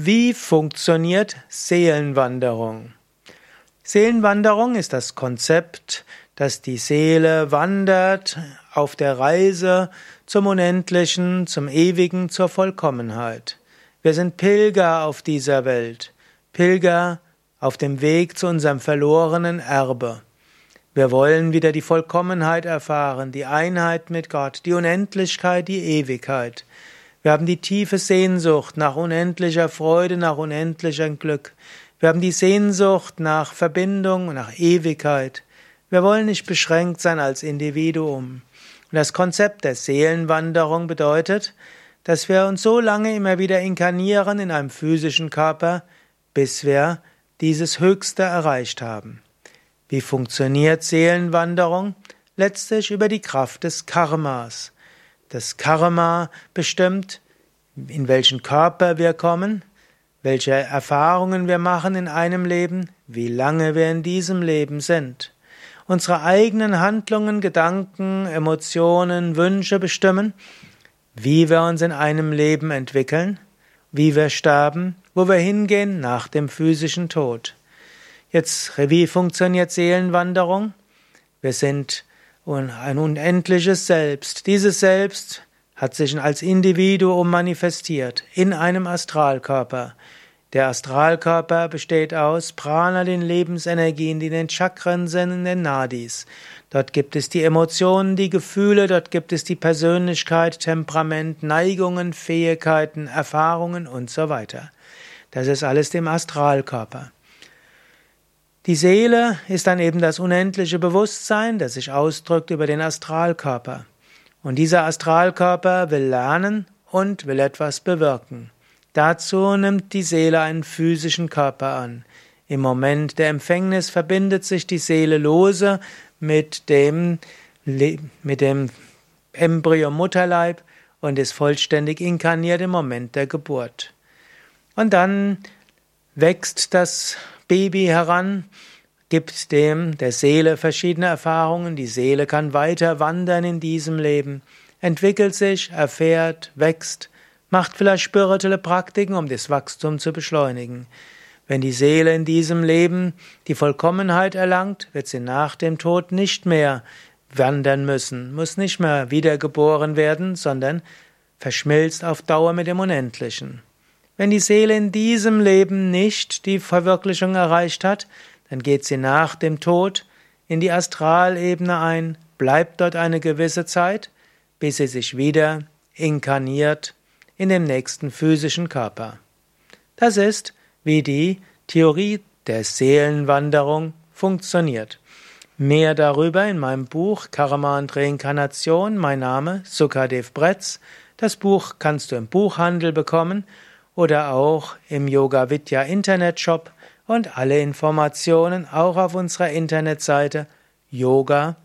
Wie funktioniert Seelenwanderung? Seelenwanderung ist das Konzept, dass die Seele wandert auf der Reise zum Unendlichen, zum Ewigen, zur Vollkommenheit. Wir sind Pilger auf dieser Welt, Pilger auf dem Weg zu unserem verlorenen Erbe. Wir wollen wieder die Vollkommenheit erfahren, die Einheit mit Gott, die Unendlichkeit, die Ewigkeit. Wir haben die tiefe Sehnsucht nach unendlicher Freude, nach unendlichem Glück. Wir haben die Sehnsucht nach Verbindung nach Ewigkeit. Wir wollen nicht beschränkt sein als Individuum. Und das Konzept der Seelenwanderung bedeutet, dass wir uns so lange immer wieder inkarnieren in einem physischen Körper, bis wir dieses Höchste erreicht haben. Wie funktioniert Seelenwanderung? Letztlich über die Kraft des Karmas. Das Karma bestimmt, in welchen Körper wir kommen, welche Erfahrungen wir machen in einem Leben, wie lange wir in diesem Leben sind. Unsere eigenen Handlungen, Gedanken, Emotionen, Wünsche bestimmen, wie wir uns in einem Leben entwickeln, wie wir sterben, wo wir hingehen nach dem physischen Tod. Jetzt, wie funktioniert Seelenwanderung? Wir sind ein unendliches Selbst. Dieses Selbst hat sich als Individuum manifestiert in einem Astralkörper. Der Astralkörper besteht aus Prana, den Lebensenergien, die in den Chakren sind, in den Nadis. Dort gibt es die Emotionen, die Gefühle, dort gibt es die Persönlichkeit, Temperament, Neigungen, Fähigkeiten, Erfahrungen und so weiter. Das ist alles dem Astralkörper. Die Seele ist dann eben das unendliche Bewusstsein, das sich ausdrückt über den Astralkörper. Und dieser Astralkörper will lernen und will etwas bewirken. Dazu nimmt die Seele einen physischen Körper an. Im Moment der Empfängnis verbindet sich die Seele lose mit dem, mit dem Embryo-Mutterleib und ist vollständig inkarniert im Moment der Geburt. Und dann wächst das Baby heran, gibt dem der Seele verschiedene Erfahrungen, die Seele kann weiter wandern in diesem Leben, entwickelt sich, erfährt, wächst, macht vielleicht spirituelle Praktiken, um das Wachstum zu beschleunigen. Wenn die Seele in diesem Leben die Vollkommenheit erlangt, wird sie nach dem Tod nicht mehr wandern müssen, muss nicht mehr wiedergeboren werden, sondern verschmilzt auf Dauer mit dem Unendlichen. Wenn die Seele in diesem Leben nicht die Verwirklichung erreicht hat, dann geht sie nach dem Tod in die Astralebene ein, bleibt dort eine gewisse Zeit, bis sie sich wieder inkarniert in dem nächsten physischen Körper. Das ist, wie die Theorie der Seelenwanderung funktioniert. Mehr darüber in meinem Buch Karma und Reinkarnation. Mein Name Sukadev Bretz. Das Buch kannst du im Buchhandel bekommen oder auch im Yoga Vidya Internetshop und alle Informationen auch auf unserer Internetseite yoga-vidya.de